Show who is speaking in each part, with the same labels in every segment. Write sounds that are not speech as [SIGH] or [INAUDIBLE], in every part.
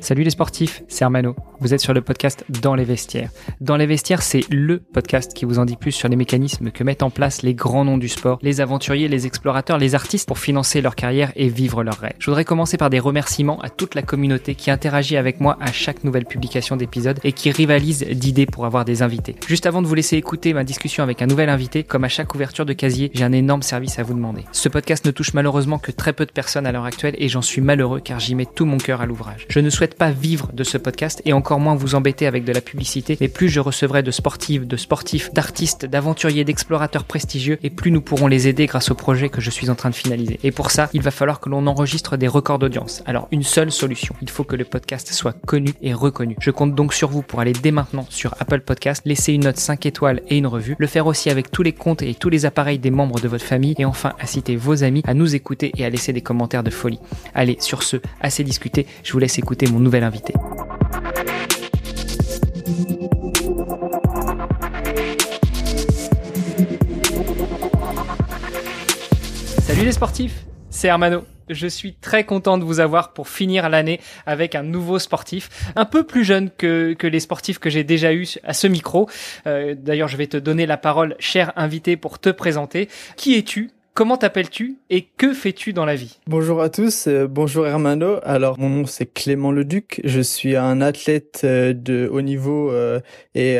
Speaker 1: Salut les sportifs, c'est Armano. Vous êtes sur le podcast Dans les vestiaires. Dans les vestiaires, c'est le podcast qui vous en dit plus sur les mécanismes que mettent en place les grands noms du sport, les aventuriers, les explorateurs, les artistes pour financer leur carrière et vivre leurs rêves. Je voudrais commencer par des remerciements à toute la communauté qui interagit avec moi à chaque nouvelle publication d'épisode et qui rivalise d'idées pour avoir des invités. Juste avant de vous laisser écouter ma discussion avec un nouvel invité, comme à chaque ouverture de casier, j'ai un énorme service à vous demander. Ce podcast ne touche malheureusement que très peu de personnes à l'heure actuelle et j'en suis malheureux car j'y mets tout mon cœur à l'ouvrage. Je ne souhaite pas vivre de ce podcast et encore moins vous embêter avec de la publicité, mais plus je recevrai de sportives, de sportifs, d'artistes, d'aventuriers, d'explorateurs prestigieux et plus nous pourrons les aider grâce au projet que je suis en train de finaliser. Et pour ça, il va falloir que l'on enregistre des records d'audience. Alors, une seule solution. Il faut que le podcast soit connu et reconnu. Je compte donc sur vous pour aller dès maintenant sur Apple Podcast, laisser une note 5 étoiles et une revue, le faire aussi avec tous les comptes et tous les appareils des membres de votre famille et enfin inciter vos amis à nous écouter et à laisser des commentaires de folie. Allez, sur ce, assez discuté, je vous laisse écouter mon nouvel invité. Les sportifs, c'est Hermano. Je suis très content de vous avoir pour finir l'année avec un nouveau sportif, un peu plus jeune que, les sportifs que j'ai déjà eu à ce micro. Euh, D'ailleurs, je vais te donner la parole, cher invité, pour te présenter. Qui es-tu Comment t'appelles-tu et que fais-tu dans la vie?
Speaker 2: Bonjour à tous, euh, bonjour Hermano. Alors mon nom c'est Clément Leduc, je suis un athlète euh, de haut niveau euh, et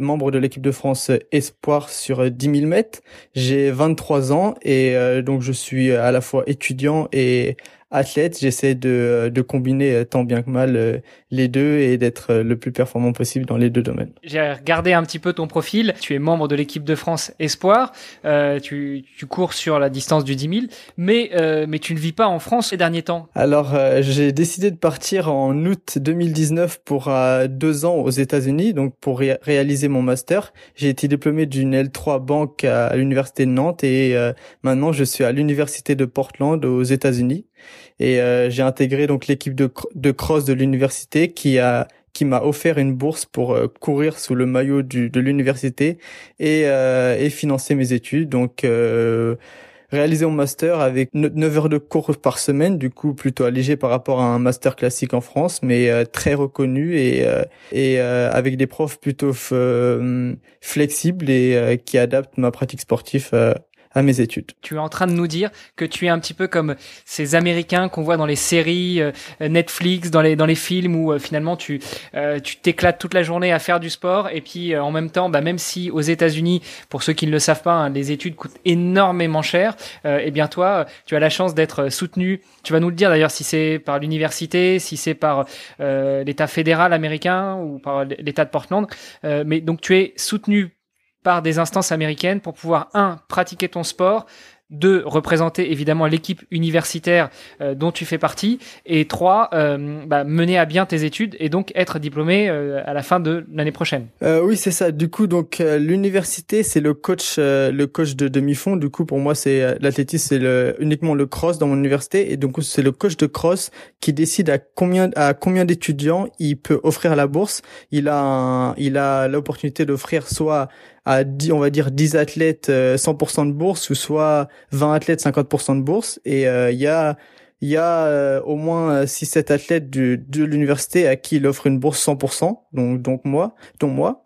Speaker 2: membre de l'équipe de France Espoir sur 10 000 mètres. J'ai 23 ans et donc je suis à la fois étudiant et athlète, j'essaie de, de combiner euh, tant bien que mal euh, les deux et d'être euh, le plus performant possible dans les deux domaines.
Speaker 1: J'ai regardé un petit peu ton profil. Tu es membre de l'équipe de France Espoir. Euh, tu, tu, cours sur la distance du 10 000, mais, euh, mais tu ne vis pas en France ces derniers temps.
Speaker 2: Alors, euh, j'ai décidé de partir en août 2019 pour deux ans aux États-Unis, donc pour ré réaliser mon master. J'ai été diplômé d'une L3 banque à l'université de Nantes et maintenant je suis à l'université de Portland aux États-Unis et euh, j'ai intégré donc l'équipe de, de cross de l'université qui a qui m'a offert une bourse pour euh, courir sous le maillot du, de l'université et, euh, et financer mes études. Donc euh, réaliser mon master avec 9 heures de cours par semaine, du coup plutôt allégé par rapport à un master classique en France, mais euh, très reconnu et, et avec des profs plutôt flexibles et qui adaptent ma pratique sportive à mes études.
Speaker 1: Tu es en train de nous dire que tu es un petit peu comme ces Américains qu'on voit dans les séries euh, Netflix, dans les dans les films où euh, finalement tu euh, tu t'éclates toute la journée à faire du sport et puis en même temps, bah, même si aux États-Unis, pour ceux qui ne le savent pas, hein, les études coûtent énormément cher, et eh bien toi, tu as la chance d'être soutenu. Tu vas nous le dire d'ailleurs si c'est par l'université, si c'est par l'État fédéral américain ou par l'État de Portland, mais donc tu es soutenu par des instances américaines pour pouvoir, un, pratiquer ton sport, deux, représenter évidemment l'équipe universitaire euh, dont tu fais partie, et trois, euh, bah, mener à bien tes études et donc être diplômé euh, à la fin de l'année prochaine.
Speaker 2: Euh, oui, c'est ça. Du coup, donc l'université, c'est le coach, le coach de demi-fond. Du coup, pour moi, c'est l'athlétisme, c'est le, uniquement le cross dans mon université, et donc c'est le coach de cross qui décide à combien à combien d'étudiants il peut offrir la bourse. Il a il a l'opportunité d'offrir soit à 10, on va dire 10 athlètes 100% de bourse ou soit 20 athlètes 50% de bourse. Et il euh, y a il y a euh, au moins 6 7 athlètes de, de l'université à qui il offre une bourse 100% donc donc moi dont moi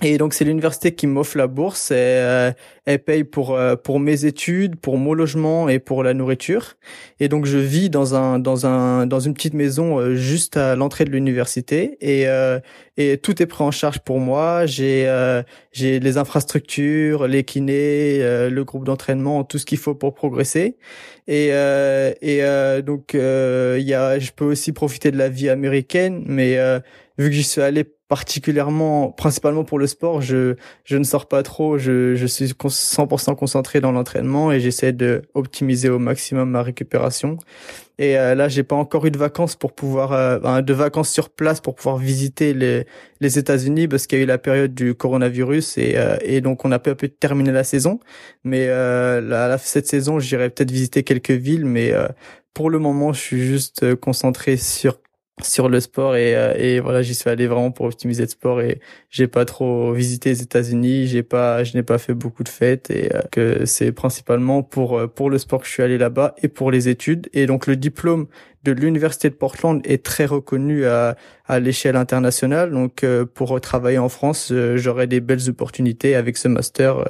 Speaker 2: et donc c'est l'université qui m'offre la bourse et euh, elle paye pour euh, pour mes études, pour mon logement et pour la nourriture. Et donc je vis dans un dans un dans une petite maison euh, juste à l'entrée de l'université et euh, et tout est pris en charge pour moi. J'ai euh, j'ai les infrastructures, les kinés, le groupe d'entraînement, tout ce qu'il faut pour progresser. Et et donc il y a je peux aussi profiter de la vie américaine, mais vu que j'y suis allé particulièrement, principalement pour le sport, je je ne sors pas trop. Je je suis 100% concentré dans l'entraînement et j'essaie de optimiser au maximum ma récupération. Et euh, là, j'ai pas encore eu de vacances pour pouvoir euh, de vacances sur place pour pouvoir visiter les les États-Unis parce qu'il y a eu la période du coronavirus et euh, et donc on a peu à peu terminé la saison. Mais euh, la, cette saison, j'irai peut-être visiter quelques villes, mais pour le moment, je suis juste concentré sur sur le sport et, euh, et voilà j'y suis allé vraiment pour optimiser le sport et j'ai pas trop visité les États-Unis j'ai pas je n'ai pas fait beaucoup de fêtes et euh, que c'est principalement pour euh, pour le sport que je suis allé là-bas et pour les études. Et donc le diplôme de l'université de Portland est très reconnu à à l'échelle internationale. Donc pour travailler en France j'aurai des belles opportunités avec ce master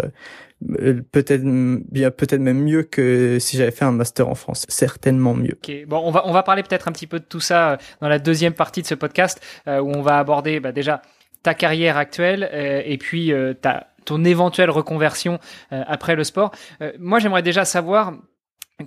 Speaker 2: peut-être bien peut-être même mieux que si j'avais fait un master en France. Certainement mieux.
Speaker 1: Bon on va on va parler peut-être un petit peu de tout ça euh, dans la deuxième partie de ce podcast euh, où on va aborder bah, déjà ta carrière actuelle et puis ta ton éventuelle reconversion après le sport. Moi j'aimerais déjà savoir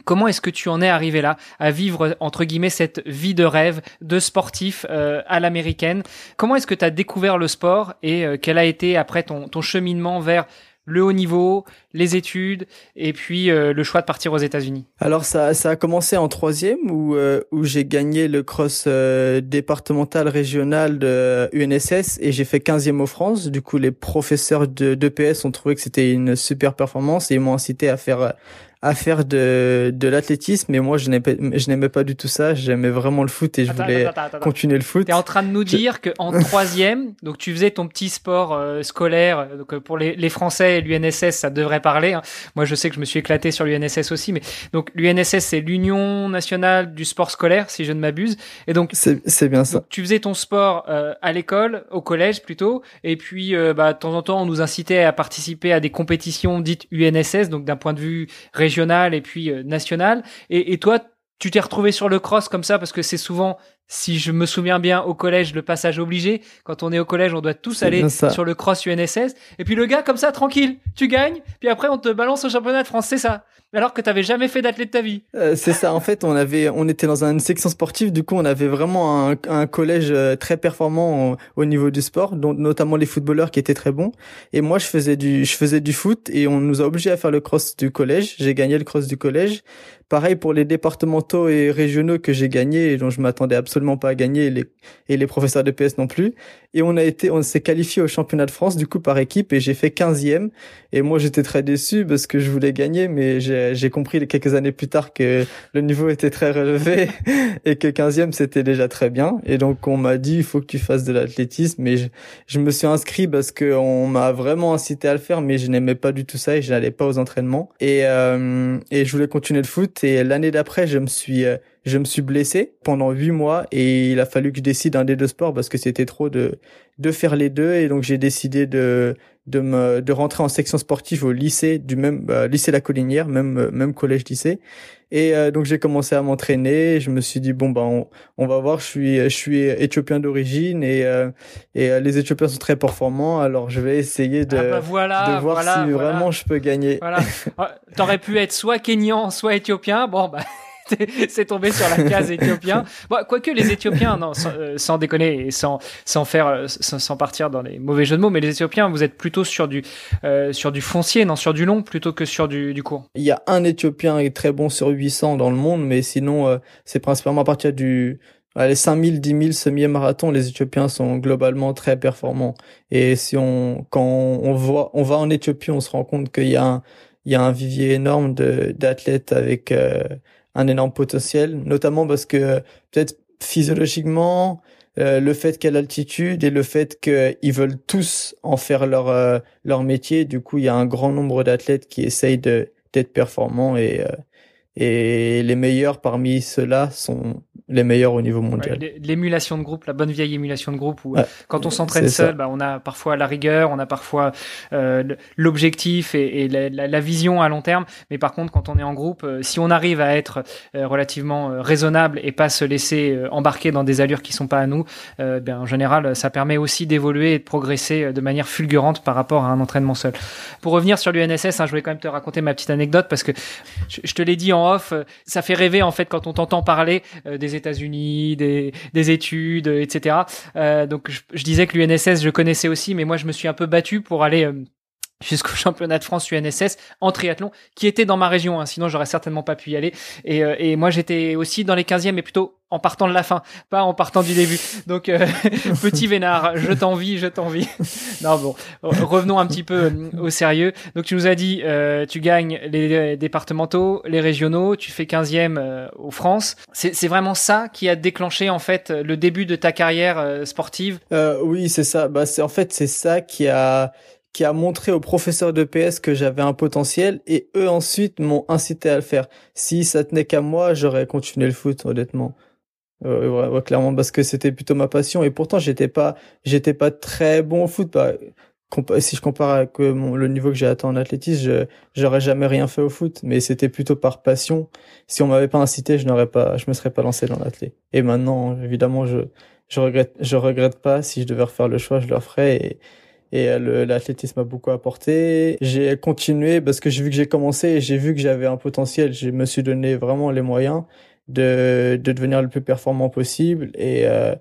Speaker 1: Comment est-ce que tu en es arrivé là, à vivre entre guillemets cette vie de rêve de sportif à l'américaine. Comment est-ce que tu as découvert le sport et quel a été après ton, ton cheminement vers le haut niveau, les études et puis euh, le choix de partir aux États-Unis
Speaker 2: Alors ça, a commencé en troisième où euh, j'ai gagné le cross euh, départemental régional de UNSS et j'ai fait 15e au France. Du coup, les professeurs de d'EPS ont trouvé que c'était une super performance et ils m'ont incité à faire à faire de, de l'athlétisme, mais moi je n'aimais, je n'aimais pas du tout ça. J'aimais vraiment le foot et je voulais continuer le foot.
Speaker 1: T'es en train de nous dire que en [LAUGHS] troisième, donc tu faisais ton petit sport euh, scolaire. Donc euh, pour les, les Français et l'UNSS, ça devrait parler. Hein. Moi, je sais que je me suis éclaté sur l'UNSS aussi, mais donc l'UNSS c'est l'Union nationale du sport scolaire, si je ne m'abuse. Et donc
Speaker 2: c'est, c'est bien ça.
Speaker 1: tu faisais ton sport euh, à l'école, au collège plutôt, et puis bah de temps en temps on nous incitait à participer à des compétitions dites UNSS, donc d'un point de vue régional régional et puis euh, national. Et, et toi, tu t'es retrouvé sur le cross comme ça parce que c'est souvent si je me souviens bien, au collège, le passage obligé. Quand on est au collège, on doit tous aller sur le cross UNSS. Et puis le gars, comme ça, tranquille, tu gagnes. Puis après, on te balance au championnat de France. C'est ça. Alors que t'avais jamais fait d'athlète de ta vie.
Speaker 2: Euh, c'est ça. En fait, on avait, on était dans une section sportive. Du coup, on avait vraiment un, un collège euh, très performant au, niveau du sport, dont notamment les footballeurs qui étaient très bons. Et moi, je faisais du, je faisais du foot et on nous a obligés à faire le cross du collège. J'ai gagné le cross du collège. Pareil pour les départementaux et régionaux que j'ai gagnés et dont je m'attendais absolument pas à gagner et les, et les professeurs de PS non plus. Et on a été, on s'est qualifié au championnat de France du coup par équipe et j'ai fait 15e. Et moi j'étais très déçu parce que je voulais gagner, mais j'ai compris quelques années plus tard que le niveau était très relevé [LAUGHS] et que 15e c'était déjà très bien. Et donc on m'a dit il faut que tu fasses de l'athlétisme. Et je, je, me suis inscrit parce que on m'a vraiment incité à le faire, mais je n'aimais pas du tout ça et je n'allais pas aux entraînements. Et euh, et je voulais continuer le foot et l'année d'après, je me suis euh, je me suis blessé pendant huit mois et il a fallu que je décide un des deux sports parce que c'était trop de de faire les deux et donc j'ai décidé de de me de rentrer en section sportive au lycée du même euh, lycée La Collinière, même euh, même collège lycée. Et donc j'ai commencé à m'entraîner. Je me suis dit bon ben on, on, va voir. Je suis je suis éthiopien d'origine et et les Éthiopiens sont très performants. Alors je vais essayer de,
Speaker 1: ah bah
Speaker 2: de voir si vraiment je peux gagner.
Speaker 1: Voilà. [LAUGHS] T'aurais pu être soit kényan, soit éthiopien. Bon bah [LAUGHS] c'est tombé sur la case [LAUGHS] éthiopien. Bon, quoique les Éthiopiens, non, sans, euh, déconner et sans sans faire euh, sans, partir dans les mauvais jeux de mots, mais les Éthiopiens, vous êtes plutôt sur du euh, sur du foncier, non, sur du long plutôt que sur du, du court.
Speaker 2: Il y a un Éthiopien qui est très bon sur 800 dans le monde, mais sinon c'est principalement à partir du les 5000, 10 000 semi-marathon, les Éthiopiens sont globalement très performants. Et si on, quand on voit, on va en Éthiopie, on se rend compte qu'il y a un, il y a un vivier énorme de d'athlètes avec un énorme potentiel, notamment parce que peut-être physiologiquement, euh, le fait qu'à l'altitude et le fait qu'ils veulent tous en faire leur euh, leur métier, du coup, il y a un grand nombre d'athlètes qui essayent d'être performants et euh, et les meilleurs parmi ceux-là sont les meilleurs au niveau mondial.
Speaker 1: L'émulation de groupe, la bonne vieille émulation de groupe où quand on s'entraîne seul, bah, on a parfois la rigueur, on a parfois euh, l'objectif et, et la, la, vision à long terme. Mais par contre, quand on est en groupe, euh, si on arrive à être euh, relativement raisonnable et pas se laisser embarquer dans des allures qui sont pas à nous, ben, en général, ça permet aussi d'évoluer et de progresser de manière fulgurante par rapport à un entraînement seul. Pour revenir sur l'UNSS, hein, je voulais quand même te raconter ma petite anecdote parce que je, je te l'ai dit en off, euh, ça fait rêver en fait quand on t'entend parler euh, des États-Unis, des, des études, euh, etc. donc je, disais que l'UNSS je connaissais aussi, mais moi je me suis un peu battu pour aller jusqu'au [LAUGHS] championnat de France UNSS en triathlon, qui était dans ma région, hein, sinon j'aurais certainement pas pu y aller. Et, et moi j'étais aussi dans les 15e, mais plutôt en partant de la fin, pas en partant du début. Donc, euh, [LAUGHS] petit vénard, je t'envie, je t'envie. [LAUGHS] non, bon, revenons un petit peu euh, au sérieux. Donc, tu nous as dit, euh, tu gagnes les départementaux, les régionaux, tu fais 15e euh, aux France. C'est vraiment ça qui a déclenché, en fait, le début de ta carrière sportive?
Speaker 2: Oui, c'est ça. Bah, c'est en fait, c'est ça qui a qui a montré aux professeurs de PS que j'avais un potentiel et eux ensuite m'ont incité à le faire. Si ça tenait qu'à moi, j'aurais continué le foot, honnêtement. Euh, ouais, clairement parce que c'était plutôt ma passion et pourtant j'étais pas j'étais pas très bon au foot bah, si je compare avec mon, le niveau que j'ai atteint en athlétisme j'aurais jamais rien fait au foot mais c'était plutôt par passion si on m'avait pas incité je n'aurais pas je me serais pas lancé dans l'athlé et maintenant évidemment je je regrette je regrette pas si je devais refaire le choix je le referais et et euh, l'athlétisme m'a beaucoup apporté. J'ai continué parce que j'ai vu que j'ai commencé et j'ai vu que j'avais un potentiel. Je me suis donné vraiment les moyens de, de devenir le plus performant possible. Et, euh,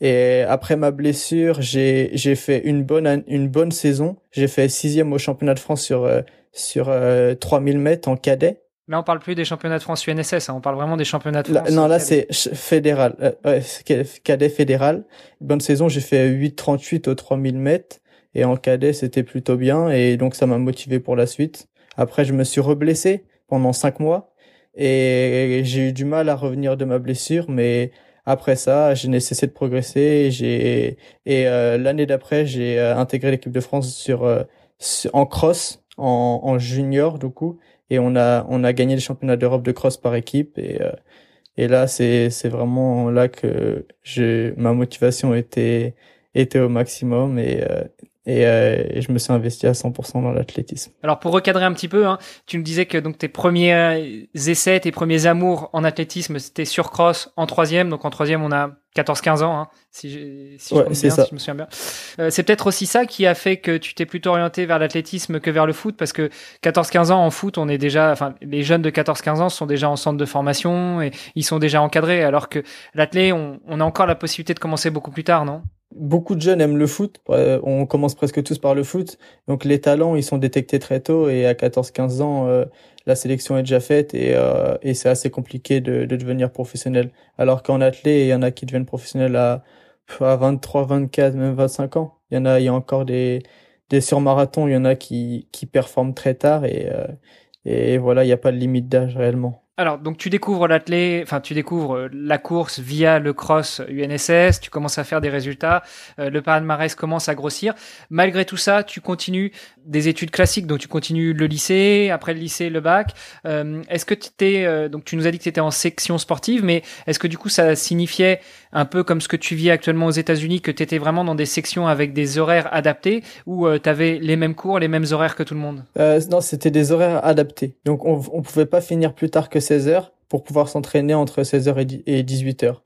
Speaker 2: et après ma blessure, j'ai, j'ai fait une bonne, une bonne saison. J'ai fait sixième au championnat de France sur, euh, sur euh, 3000 mètres en cadet.
Speaker 1: Là, on parle plus des championnats de France UNSS, hein, on parle vraiment des championnats de France.
Speaker 2: non, là, c'est fédéral, euh, cadet fédéral. Bonne saison, j'ai fait 8,38 au 3000 mètres. Et en cadet, c'était plutôt bien. Et donc, ça m'a motivé pour la suite. Après, je me suis reblessé pendant cinq mois et j'ai eu du mal à revenir de ma blessure, mais après ça, je n'ai cessé de progresser. J'ai et euh, l'année d'après, j'ai euh, intégré l'équipe de France sur, euh, en cross, en, junior du coup, et on a on a gagné les championnats d'Europe de cross par équipe et et là c'est c'est vraiment là que j'ai ma motivation était était au maximum et et, je me suis investi à 100% dans l'athlétisme.
Speaker 1: Alors pour recadrer un petit peu, hein, tu me disais que donc tes premiers essais, tes premiers amours en athlétisme, c'était sur cross en troisième. Donc en troisième, on a 14-15 ans, hein, si, je, si, je si, je me souviens bien. Euh, c'est peut-être aussi ça qui a fait que tu t'es plutôt orienté vers l'athlétisme que vers le foot, parce que 14-15 ans en foot, on est déjà, enfin, les jeunes de 14-15 ans sont déjà en centre de formation et ils sont déjà encadrés, alors que l'athlé, on, on a encore la possibilité de commencer beaucoup plus tard, non?
Speaker 2: Beaucoup de jeunes aiment le foot. On commence presque tous par le foot. Donc les talents, ils sont détectés très tôt et à 14-15 ans, euh, la sélection est déjà faite et, euh, et c'est assez compliqué de, de, devenir professionnel. Alors qu'en athlée, il y en a qui deviennent professionnels à, à 23, 24, même 25 ans. Il y en a, il y a encore des, des surmarathons, il y en a qui, qui performent très tard et, euh, et voilà, il n'y a pas de limite d'âge réellement.
Speaker 1: Alors, donc tu découvres l'athlé, enfin tu découvres euh, la course via le cross UNSS, tu commences à faire des résultats, euh, le palmarès commence à grossir. Malgré tout ça, tu continues des études classiques, donc tu continues le lycée, après le lycée, le bac. Euh, est-ce que tu étais, donc tu nous as dit que tu étais en section sportive, mais est-ce que du coup ça signifiait un peu comme ce que tu vis actuellement aux États-Unis, que tu étais vraiment dans des sections avec des horaires adaptés, ou tu avais les mêmes cours, les mêmes horaires que tout le monde?
Speaker 2: Non, c'était des horaires adaptés. Donc on, on pouvait pas finir plus tard que 16 heures pour pouvoir s'entraîner entre 16 heures et 18 heures.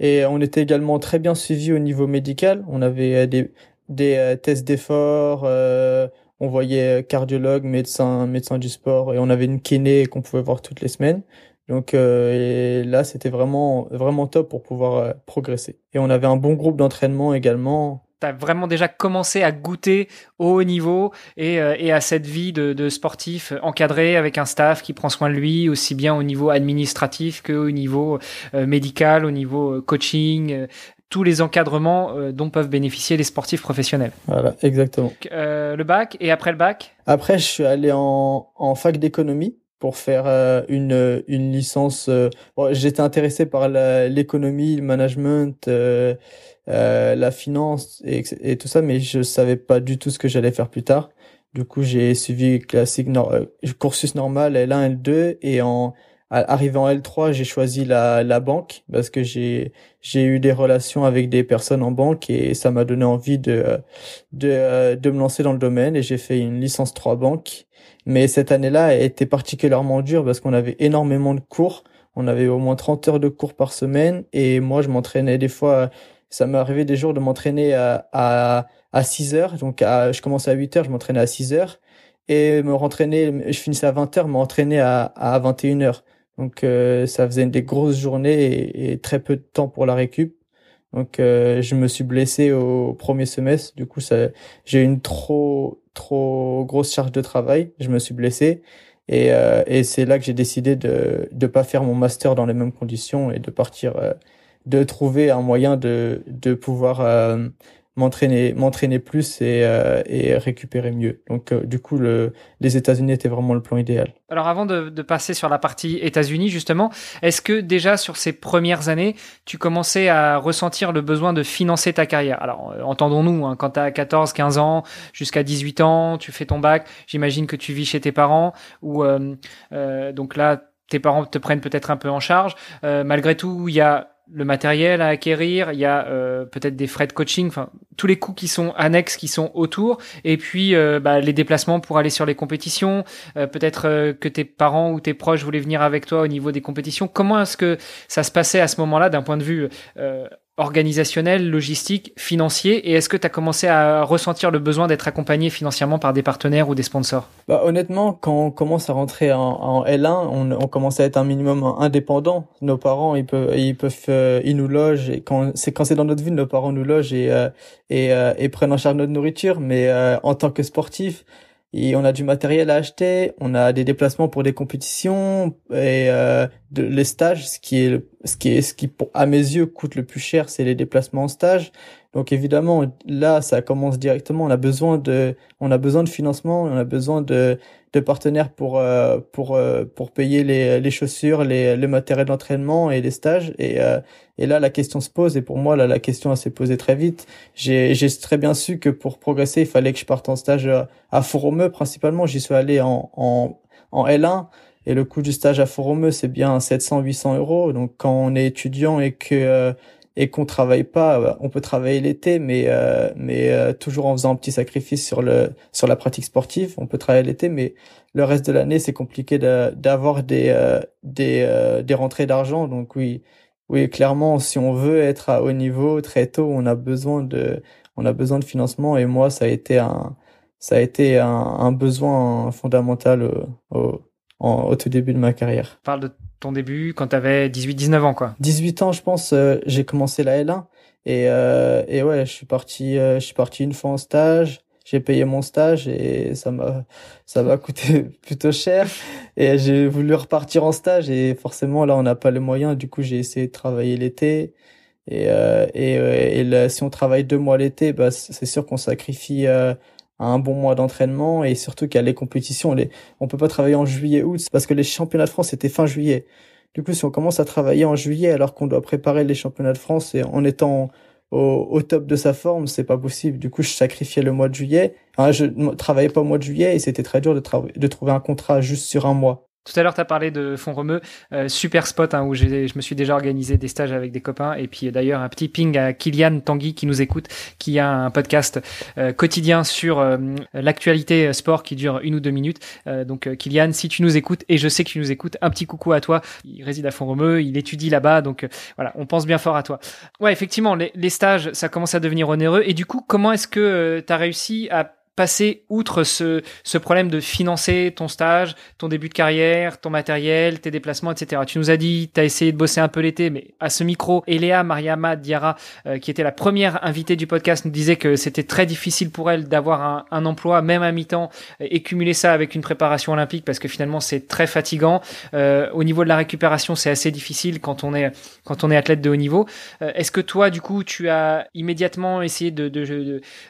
Speaker 2: Et on était également très bien suivi au niveau médical. On avait euh, des, des euh, tests d'effort, euh, on voyait cardiologue, médecin, médecin du sport, et on avait une kiné qu'on pouvait voir toutes les semaines. Donc et là, c'était vraiment vraiment top pour pouvoir progresser. Et on avait un bon groupe d'entraînement également
Speaker 1: tu as vraiment déjà commencé à goûter au haut niveau et, euh, et à cette vie de, de, sportif encadré avec un staff qui prend soin de lui, aussi bien au niveau administratif qu'au niveau euh, médical, au niveau euh, coaching, tous les encadrements dont peuvent bénéficier les sportifs professionnels.
Speaker 2: Voilà, exactement.
Speaker 1: le bac et après le bac?
Speaker 2: Après, je suis allé en, en fac d'économie pour faire une, une licence. Bon, J'étais intéressé par l'économie, le management euh, la finance et, tout ça, mais je savais pas du tout ce que j'allais faire plus tard. Du coup, j'ai suivi classique euh, cursus normal L1, L2 et en arrivant en L3, j'ai choisi la, la banque parce que j'ai j'ai eu des relations avec des personnes en banque et ça m'a donné envie de de de me lancer dans le domaine et j'ai fait une licence 3 banque. Mais cette année-là était particulièrement dure parce qu'on avait énormément de cours. On avait au moins 30 heures de cours par semaine et moi je m'entraînais des fois ça m'est arrivé des jours de m'entraîner à, à, à 6 heures. Donc, à, je commençais à 8 heures, je m'entraînais à 6 heures. Et me rentraîner, je finissais à 20 heures, m'entraîner à, à 21 heures. Donc, euh, ça faisait des grosses journées et, très peu de temps pour la récup. Donc, euh, je me suis blessé au premier semestre. Du coup, ça, j'ai eu une trop, trop grosse charge de travail. Je me suis blessé. Et, euh, et c'est là que j'ai décidé de ne pas faire mon master dans les mêmes conditions et de partir, euh, de trouver un moyen de, de pouvoir euh, m'entraîner m'entraîner plus et, euh, et récupérer mieux. Donc euh, du coup le, les États-Unis étaient vraiment le plan idéal.
Speaker 1: Alors avant de, de passer sur la partie États-Unis justement, est-ce que déjà sur ces premières années, tu commençais à ressentir le besoin de financer ta carrière? Alors euh, entendons-nous, hein, quand tu as 14, 15 ans, jusqu'à 18 ans, tu fais ton bac, j'imagine que tu vis chez tes parents ou donc là tes parents te prennent peut-être un peu en charge. malgré tout, il y a le matériel à acquérir, il y a euh, peut-être des frais de coaching, enfin tous les coûts qui sont annexes, qui sont autour, et puis euh, bah, les déplacements pour aller sur les compétitions. Euh, peut-être que tes parents ou tes proches voulaient venir avec toi au niveau des compétitions. Comment est-ce que ça se passait à ce moment-là d'un point de vue organisationnel, logistique, financier Et est-ce que tu as commencé à ressentir le besoin d'être accompagné financièrement par des partenaires ou des sponsors?
Speaker 2: Bah, Honnêtement, quand on commence à rentrer en, en L1, on, commence à être un minimum indépendant. Nos parents, ils peuvent, ils peuvent, euh, ils nous logent. Et quand c'est quand c'est dans notre ville, nos parents nous logent et euh, et, euh, et, prennent en charge notre nourriture. Mais en tant que sportif, et on a du matériel à acheter, on a des déplacements pour des compétitions et euh, les stages. Ce qui est ce qui est ce qui à mes yeux coûte le plus cher, c'est les déplacements en stage. Donc évidemment là, ça commence directement. On a besoin de on a besoin de financement, on a besoin de de partenaires pour euh, pour euh, pour payer les, les chaussures, les le matériel d'entraînement et les stages. Et euh, et là la question se pose. Et pour moi là la question s'est posée très vite. J'ai j'ai très bien su que pour progresser il fallait que je parte en stage à Foromeux principalement. J'y suis allé en en en L1. Et le coût du stage à Foromeux, c'est bien 700-800 euros. Donc, quand on est étudiant et que et qu'on travaille pas, on peut travailler l'été, mais euh, mais euh, toujours en faisant un petit sacrifice sur le sur la pratique sportive. On peut travailler l'été, mais le reste de l'année c'est compliqué d'avoir des euh, des des rentrées d'argent. Donc oui oui clairement si on veut être à haut niveau très tôt, on a besoin de on a besoin de financement et moi ça a été un ça a été un, besoin fondamental au, au, tout début de ma carrière.
Speaker 1: Ton début quand tu avais 18-19 ans quoi.
Speaker 2: 18 ans je pense euh, j'ai commencé la L1 et euh, et ouais je suis parti euh, je suis parti une fois en stage. J'ai payé mon stage et ça m'a ça m'a coûté [LAUGHS] plutôt cher. Et j'ai voulu repartir en stage et forcément là on n'a pas les moyens. Du coup j'ai essayé de travailler l'été. Et et, et si on travaille deux mois l'été bah c'est sûr qu'on sacrifie un bon mois d'entraînement et surtout qu'il y a les compétitions. On peut pas travailler en juillet août parce que les championnats de France c'était fin juillet. Du coup, si on commence à travailler en juillet alors qu'on doit préparer les championnats de France et en étant au, top de sa forme, c'est pas possible. Du coup, je sacrifiais le mois de juillet. Je ne travaillais pas au mois de juillet et c'était très dur de trouver un contrat juste sur un mois.
Speaker 1: Tout à l'heure, tu as parlé de Font-Romeu, euh, super spot hein, où je me suis déjà organisé des stages avec des copains. Et puis d'ailleurs, un petit ping à Kylian Tanguy qui nous écoute, qui a un podcast euh, quotidien sur euh, l'actualité sport qui dure une ou deux minutes. donc Kylian, si tu nous écoutes, et je sais que tu nous écoutes, un petit coucou à toi. Il réside à Font-Romeu, il étudie là-bas, donc voilà, on pense bien fort à toi. Ouais, effectivement, les, les, stages, ça commence à devenir onéreux. Et du coup, comment est-ce que tu as réussi à passer outre ce, ce problème de financer ton stage, ton début de carrière, ton matériel, tes déplacements, etc. Tu nous as dit, tu as essayé de bosser un peu l'été, mais à ce micro, Eléa Mariama Diara, euh, qui était la première invitée du podcast, nous disait que c'était très difficile pour elle d'avoir un, un, emploi, même à mi-temps, et cumuler ça avec une préparation olympique, parce que finalement, c'est très fatigant. Euh, au niveau de la récupération, c'est assez difficile quand on est, quand on est athlète de haut niveau. Euh, Est-ce que toi, du coup, tu as immédiatement essayé de,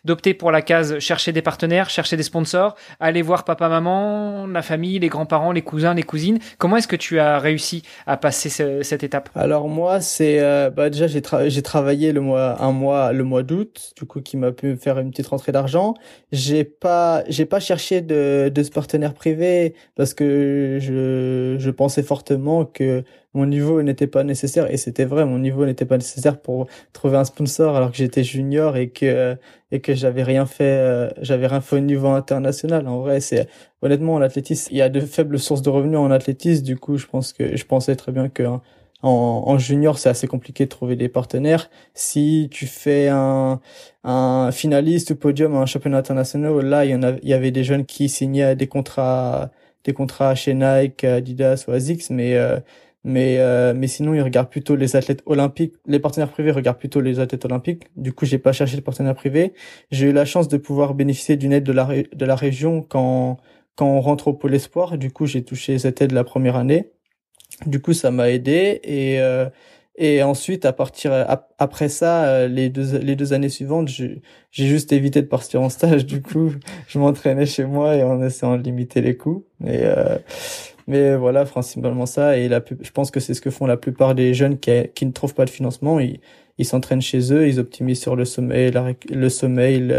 Speaker 1: d'opter de, pour la case chercher des partenaires, chercher des sponsors, aller voir papa, maman, la famille, les grands-parents, les cousins, les cousines. Comment est-ce que tu as réussi à passer cette étape?
Speaker 2: Alors moi, c'est euh, bah déjà j'ai j'ai travaillé le mois un mois le mois d'août, du coup qui m'a pu faire une petite rentrée d'argent. J'ai pas j'ai pas cherché de de ce partenaire privé parce que je je pensais fortement que mon niveau n'était pas nécessaire et c'était vrai mon niveau n'était pas nécessaire pour trouver un sponsor alors que j'étais junior et que et que j'avais rien fait euh, j'avais rien fait au niveau international en vrai c'est honnêtement en athlétisme il y a de faibles sources de revenus en athlétisme du coup je pense que je pensais très bien que en, en, junior, c'est assez compliqué de trouver des partenaires. Si tu fais un, un finaliste ou podium à un championnat international, là, il y en a, il y avait des jeunes qui signaient des contrats, des contrats chez Nike, Adidas ou Asics, mais euh, mais euh, mais sinon ils regardent plutôt les athlètes olympiques les partenaires privés regardent plutôt les athlètes olympiques du coup j'ai pas cherché le partenaire privé j'ai eu la chance de pouvoir bénéficier d'une aide de la de la région quand quand on rentre au pôle espoir. Du coup, j'ai touché cette aide la première année. Du coup, ça m'a aidé et euh, et ensuite, à partir après ça, euh, les deux les deux années suivantes, j'ai juste évité de partir en stage. Du coup, [LAUGHS] je m'entraînais chez moi et en essayant de limiter les coûts. Et euh, mais voilà, principalement ça. Et la, je pense que c'est ce que font la plupart des jeunes qui, qui ne trouvent pas de financement. Ils, ils s'entraînent chez eux, ils optimisent sur le sommeil, le sommeil,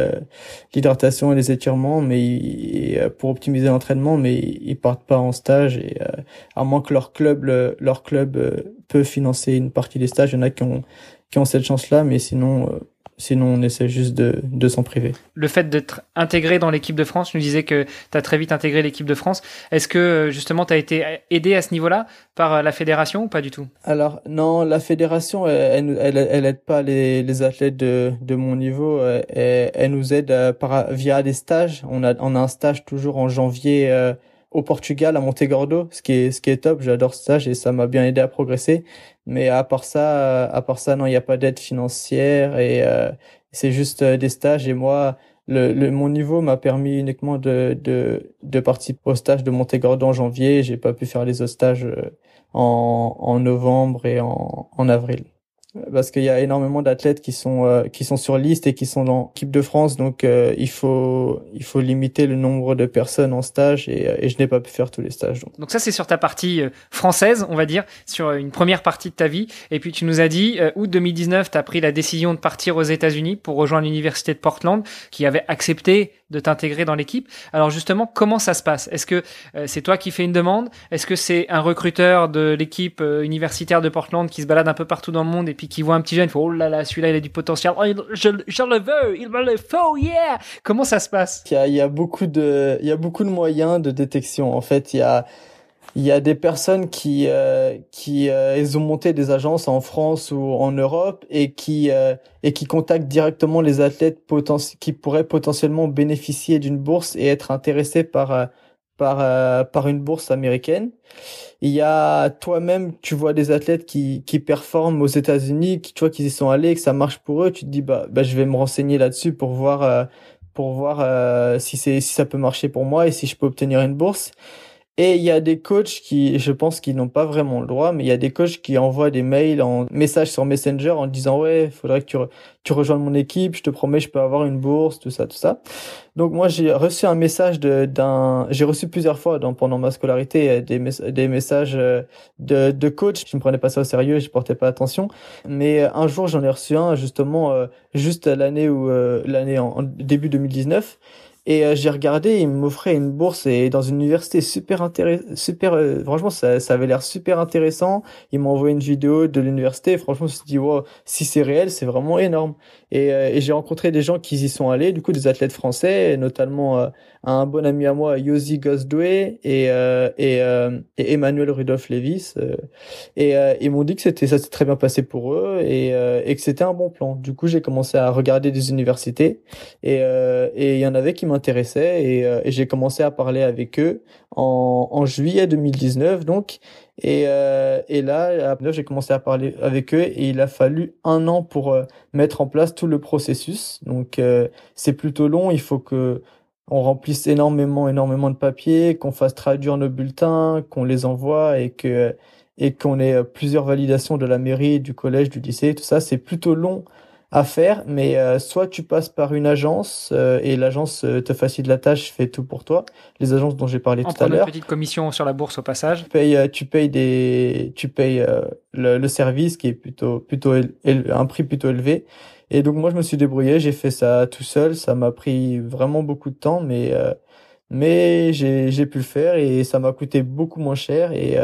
Speaker 2: l'hydratation et les étirements, mais euh, pour optimiser l'entraînement, mais ils partent pas en stage et euh, à moins que leur club, leur club euh, peut financer une partie des stages, il y en a qui ont qui ont cette chance-là, mais sinon Sinon, on essaie juste de, de s'en priver.
Speaker 1: Le fait d'être intégré dans l'équipe de France, tu nous disais que tu as très vite intégré l'équipe de France. Est-ce que euh, justement tu as été aidé à ce niveau-là par euh, la fédération ou pas du tout?
Speaker 2: Alors non, la fédération, elle, elle, elle, aide pas les, les athlètes de, de mon niveau. Elle, elle nous aide euh, par, via des stages. On a, on a un stage toujours en janvier au Portugal, à Montegordo, ce qui est, ce qui est top. J'adore stage et ça m'a bien aidé à progresser. Mais à part ça, à part ça, non, il n'y a pas d'aide financière et euh, c'est juste euh, des stages. Et moi, le, le mon niveau m'a permis uniquement de, de, de participer au stage de Montegordo en janvier. J'ai pas pu faire les stages euh, en, en novembre et en, en avril parce qu'il y a énormément d'athlètes qui sont euh, qui sont sur liste et qui sont dans l'équipe de France. Donc euh, il faut il faut limiter le nombre de personnes en stage et, euh, et je n'ai pas pu faire tous les stages
Speaker 1: donc, ça c'est sur ta partie française on va dire sur une première partie de ta vie. Et puis tu nous as dit août 2019 tu as pris la décision de partir aux États-Unis pour rejoindre l'université de Portland qui avait accepté de t'intégrer dans l'équipe. Alors justement, comment ça se passe? Est-ce que euh, c'est toi qui fais une demande? Est-ce que c'est un recruteur de l'équipe euh, universitaire de Portland qui se balade un peu partout dans le monde et puis qui voit un petit jeune, il oh là là, celui-là il a du potentiel, oh, je, le veux, il me le faut, yeah! Comment ça se passe?
Speaker 2: Il y, a, il y a beaucoup de, il y a beaucoup de moyens de détection. En fait, il y a il y a des personnes qui euh, qui euh, ils ont monté des agences en France ou en Europe et qui euh, et qui contactent directement les athlètes qui pourraient potentiellement bénéficier d'une bourse et être intéressés par euh, par euh, par une bourse américaine. Il y a toi-même, tu vois des athlètes qui qui performent aux États-Unis, qui tu vois qu'ils y sont allés, que ça marche pour eux, tu te dis bah bah je vais me renseigner là-dessus pour voir pour voir si c'est si ça peut marcher pour moi et si je peux obtenir une bourse. Et il y a des coachs qui, je pense qu'ils n'ont pas vraiment le droit, mais il y a des coachs qui envoient des mails en message sur Messenger en disant ouais, faudrait que tu, tu rejoignes mon équipe, je te promets, je peux avoir une bourse, tout ça, tout ça. Donc moi j'ai reçu un message d'un, j'ai reçu plusieurs fois pendant ma scolarité euh, des, messages euh, de, de coach. Je ne prenais pas ça au sérieux, je portais pas attention. Mais euh, un jour j'en ai reçu un justement juste l'année où l'année en, début 2019 et euh, j'ai regardé, il m'offrait une bourse et dans une université super intéressante, super, euh, franchement, ça, ça avait l'air super intéressant. Il m'a envoyé une vidéo de l'université. Franchement, je me suis dit, wow, si c'est réel, c'est vraiment énorme. Et, euh, et j'ai rencontré des gens qui y sont allés, du coup, des athlètes français, notamment un bon ami à moi, Yosi Gosdoué et, et, et, Emmanuel Rudolph Levis. et ils m'ont dit que c'était, ça s'est très bien passé pour eux et, et que c'était un bon plan. Du coup, j'ai commencé à regarder des universités et, et il y en avait qui m'ont m'intéressait et, euh, et j'ai commencé à parler avec eux en, en juillet 2019 donc et, euh, et là j'ai commencé à parler avec eux et il a fallu un an pour euh, mettre en place tout le processus donc euh, c'est plutôt long il faut que on remplisse énormément énormément de papiers qu'on fasse traduire nos bulletins qu'on les envoie et que et qu'on ait plusieurs validations de la mairie du collège du lycée tout ça c'est plutôt long à faire, mais euh, soit tu passes par une agence euh, et l'agence euh, te facilite la tâche, fait tout pour toi. Les agences dont j'ai parlé tout à l'heure.
Speaker 1: Une petite commission sur la bourse au passage.
Speaker 2: Tu payes, tu payes des, tu payes le, le, service qui est plutôt plutôt un prix plutôt élevé. Et donc moi je me suis débrouillé, j'ai fait ça tout seul. Ça m'a pris vraiment beaucoup de temps, mais mais j'ai j'ai pu le faire et ça m'a coûté beaucoup moins cher et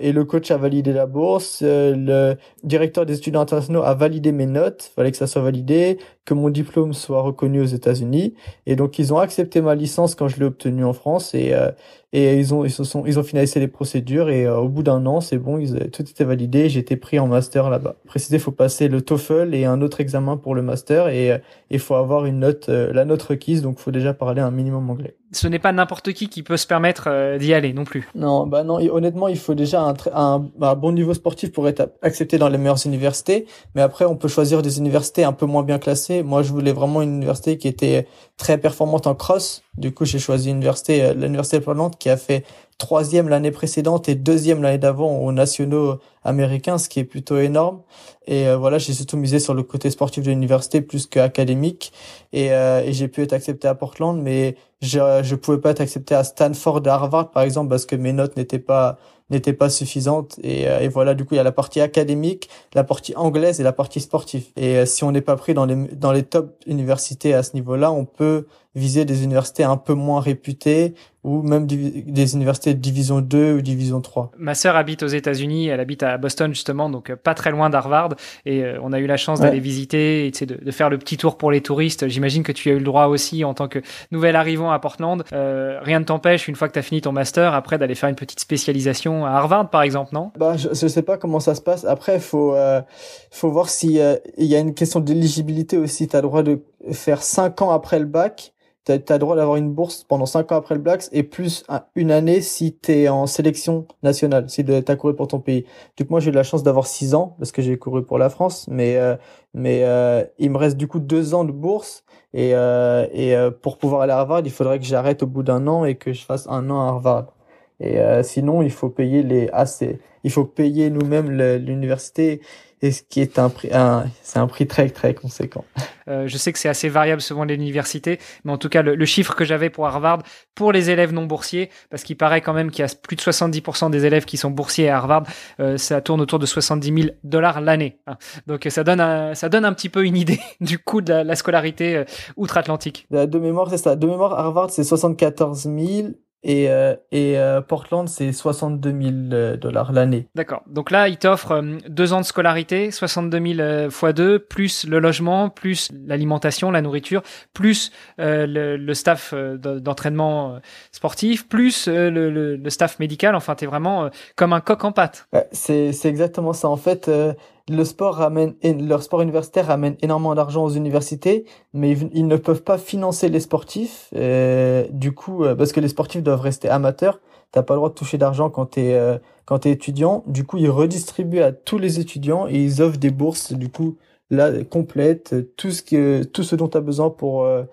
Speaker 2: et le coach a validé la bourse, euh, le directeur des études internationaux a validé mes notes, fallait que ça soit validé, que mon diplôme soit reconnu aux États-Unis, et donc ils ont accepté ma licence quand je l'ai obtenue en France et euh, et ils ont ils se sont ils ont finalisé les procédures et euh, au bout d'un an c'est bon, ils, tout était validé, j'ai été pris en master là-bas. Précisé, faut passer le TOEFL et un autre examen pour le master et il faut avoir une note la note requise, donc faut déjà parler un minimum anglais.
Speaker 1: ce n'est pas n'importe qui qui peut se permettre euh, d'y aller non plus.
Speaker 2: Non, bah non. honnêtement, il faut déjà un, un, un, bon niveau sportif pour être accepté dans les meilleures universités. Mais après, on peut choisir des universités un peu moins bien classées. Moi, je voulais vraiment une université qui était très performante en cross. Du coup, j'ai choisi l'université, euh, l'université de qui a fait troisième l'année précédente et deuxième l'année d'avant aux nationaux américains, ce qui est plutôt énorme. Et euh, voilà, j'ai surtout misé sur le côté sportif de l'université plus qu'académique. Et, euh, et j'ai pu être accepté à Portland, mais je je pouvais pas être accepté à Stanford, à Harvard par exemple, parce que mes notes n'étaient pas n'étaient pas suffisantes. Et, euh, et, voilà, du coup, il y a la partie académique, la partie anglaise et la partie sportive. Et si on n'est pas pris dans les dans les top universités à ce niveau-là, on peut viser des universités un peu moins réputées ou même des universités de division 2 ou division 3.
Speaker 1: Ma sœur habite aux États-Unis, elle habite à Boston justement, donc euh, pas très loin d'Harvard, et euh, on a eu la chance d'aller visiter et de, de, faire le petit tour pour les touristes. J'imagine que tu as eu le droit aussi en tant que nouvel arrivant à Portland. Euh, rien ne t'empêche, une fois que tu as fini ton master, après d'aller faire une petite spécialisation à Harvard par exemple, non?
Speaker 2: Bah je, je sais pas comment ça se passe. Après, faut euh, faut voir si il y a une question d'éligibilité aussi. Tu as le droit de faire 5 ans après le bac tu as, droit d'avoir une bourse pendant 5 ans après le Blacks et plus une année si tu es en sélection nationale, si tu as couru pour ton pays. Du coup, moi, j'ai eu la chance d'avoir 6 ans parce que j'ai couru pour la France, mais euh, mais euh, il me reste du coup 2 ans de bourse et, euh, et pour pouvoir aller à Harvard, il faudrait que j'arrête au bout d'un an et que je fasse un an à Harvard. Et sinon, il faut payer les assez, il faut payer nous-mêmes l'université et ce qui est un prix, c'est un prix très très conséquent.
Speaker 1: Euh, je sais que c'est assez variable selon l'université, mais en tout cas le, chiffre que j'avais pour Harvard pour les élèves non boursiers, parce qu'il paraît quand même qu'il y a plus de 70% des élèves qui sont boursiers à Harvard, euh, ça tourne autour de 70 000 dollars l'année. Hein. Donc ça donne un, ça donne un petit peu une idée [LAUGHS] du coût de la, scolarité euh, outre-Atlantique.
Speaker 2: De mémoire, c'est ça. De mémoire, Harvard c'est 74 000 et, euh, et euh, Portland, c'est 62 000 euh, dollars l'année.
Speaker 1: D'accord. Donc là, il t'offre deux ans de scolarité, 62 000 fois deux, plus le logement, plus l'alimentation, la nourriture, plus le, le, staff d'entraînement sportif, plus le, le, staff médical. Enfin, t'es vraiment comme un coq en pâte.
Speaker 2: c'est exactement ça. En fait, le sport ramène, leur sport universitaire ramène énormément d'argent aux universités, mais ils, ne peuvent pas financer les sportifs. Euh, du coup, euh, parce que les sportifs doivent rester amateurs, t'as pas le droit de toucher d'argent quand t'es euh, quand t'es étudiant. Du coup, ils redistribuent à tous les étudiants et ils offrent des bourses. Du coup, là complète tout ce que tout ce dont t'as besoin pour euh,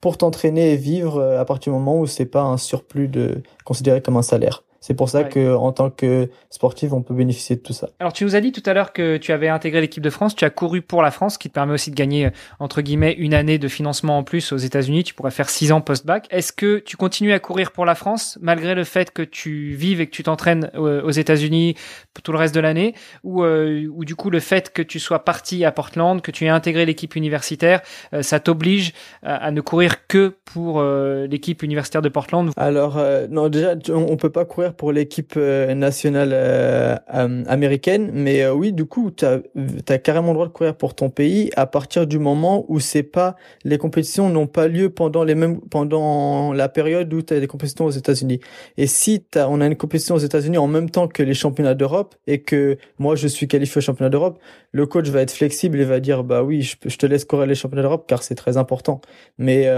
Speaker 2: pour t'entraîner et vivre à partir du moment où c'est pas un surplus de considéré comme un salaire. C'est pour ça que en tant que sportif, on peut bénéficier de tout ça.
Speaker 1: Alors tu nous as dit tout à l'heure que tu avais intégré l'équipe de France, tu as couru pour la France, qui te permet aussi de gagner entre guillemets une année de financement en plus aux États-Unis. Tu pourrais faire six ans post-bac. Est-ce que tu continues à courir pour la France malgré le fait que tu vives et que tu t'entraînes aux États-Unis tout le reste de l'année, ou euh, ou du coup le fait que tu sois parti à Portland, que tu aies intégré l'équipe universitaire, euh, ça t'oblige à, ne courir que pour euh, l'équipe universitaire de Portland?
Speaker 2: Alors non, déjà on peut pas courir pour l'équipe euh, nationale euh, euh, américaine, mais oui, du coup, tu as, carrément le droit de courir pour ton pays à partir du moment où c'est pas les compétitions n'ont pas lieu pendant les mêmes pendant la période où tu as des compétitions aux États-Unis. Et si on a une compétition aux États-Unis en même temps que les championnats d'Europe et que moi je suis qualifié au championnat d'Europe, le coach va être flexible et va dire bah oui, je, te laisse courir les championnats d'Europe car c'est très important. Mais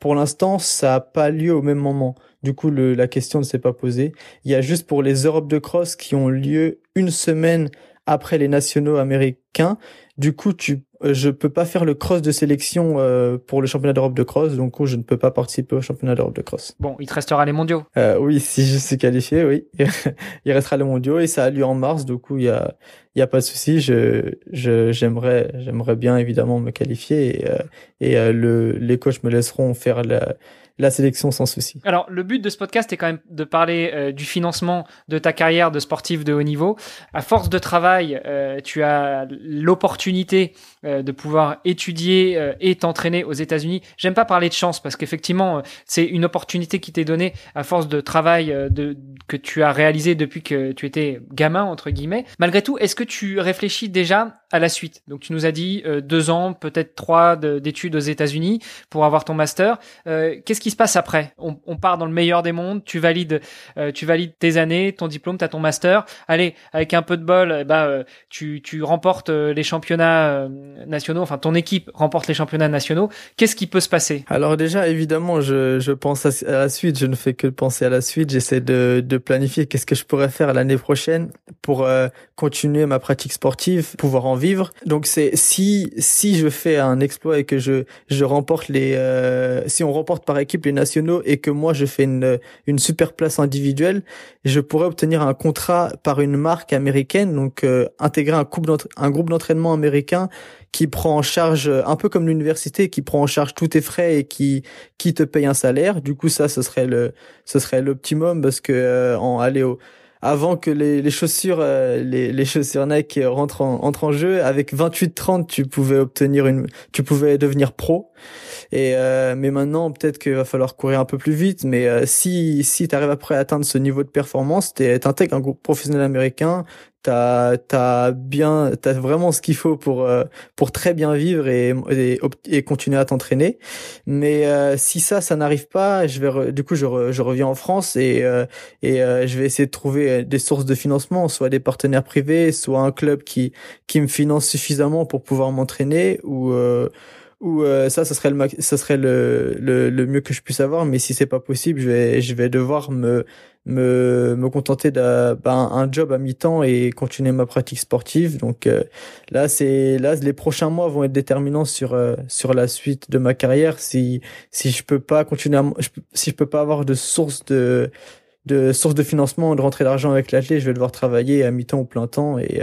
Speaker 2: pour l'instant, ça a pas lieu au même moment. Du coup, le, la question ne s'est pas posée. Il y a juste pour les Europes de cross qui ont lieu une semaine après les nationaux américains. Du coup, tu, euh, je peux pas faire le cross de sélection euh, pour le championnat d'Europe de cross, donc je ne peux pas participer au championnat d'Europe de cross.
Speaker 1: Bon, il te restera les mondiaux.
Speaker 2: Euh, oui, si je suis qualifié, oui, [LAUGHS] il restera les mondiaux et ça a lieu en mars, du coup il y a, il y a pas de souci. Je, je, j'aimerais, j'aimerais bien évidemment me qualifier et, euh, et le, les coachs me laisseront faire la la sélection sans souci.
Speaker 1: Alors, le but de ce podcast est quand même de parler euh, du financement de ta carrière de sportif de haut niveau. À force de travail, euh, tu as l'opportunité euh, de pouvoir étudier et t'entraîner aux États-Unis. J'aime pas parler de chance parce qu'effectivement, c'est une opportunité qui t'est donnée à force de travail que tu as réalisé depuis que tu étais gamin entre guillemets. Malgré tout, est-ce que tu réfléchis déjà à la suite? Donc, tu nous as dit deux ans, peut-être trois d'études aux États-Unis pour avoir ton master. Qu'est-ce qui qui se passe après on, part dans le meilleur des mondes, tu valides, euh, tu valides tes années, ton diplôme, tu as ton master. Allez, avec un peu de bol, bah, tu, tu remportes les championnats nationaux, enfin ton équipe remporte les championnats nationaux. Qu'est-ce qui peut se passer?
Speaker 2: Alors déjà, évidemment, je, pense à, la suite, je ne fais que penser à la suite, j'essaie de, de planifier qu'est-ce que je pourrais faire l'année prochaine pour continuer ma pratique sportive, pouvoir en vivre. Donc c'est si si je fais un exploit et que je je remporte les si on remporte par équipe les nationaux et que moi je fais une, une super place individuelle, je pourrais obtenir un contrat par une marque américaine, donc euh, intégrer un, un groupe d'entraînement américain qui prend en charge, un peu comme l'université, qui prend en charge tous tes frais et qui qui te paye un salaire. Du coup, ça, ce serait le ce serait l'optimum parce que euh, en aller au avant que les, les chaussures euh, les, les chaussures Nike rentrent en, entrent en jeu avec 28 30 tu pouvais obtenir une tu pouvais devenir pro. Et euh, mais maintenant peut-être qu'il va falloir courir un peu plus vite mais euh, si si tu arrives après à atteindre ce niveau de performance tu intègres un groupe professionnel américain t'as t'as bien t'as vraiment ce qu'il faut pour euh, pour très bien vivre et et, continuer à t'entraîner. Mais euh, si ça ça n'arrive pas je vais du coup je, je reviens en France et euh, et je vais essayer de trouver des sources de financement soit des partenaires privés soit un club qui qui me finance suffisamment pour pouvoir m'entraîner ou ou ça ça serait le ça serait le, le, le mieux que je puisse avoir mais si c'est pas possible je vais je vais devoir me me, me contenter d'un ben, un job à mi-temps et continuer ma pratique sportive. Donc euh, là, c'est là les prochains mois vont être déterminants sur euh, sur la suite de ma carrière. Si si je peux pas continuer, si je peux pas avoir de source de de source de financement, de rentrer d'argent avec l'athlète, je vais devoir travailler à mi-temps ou plein temps et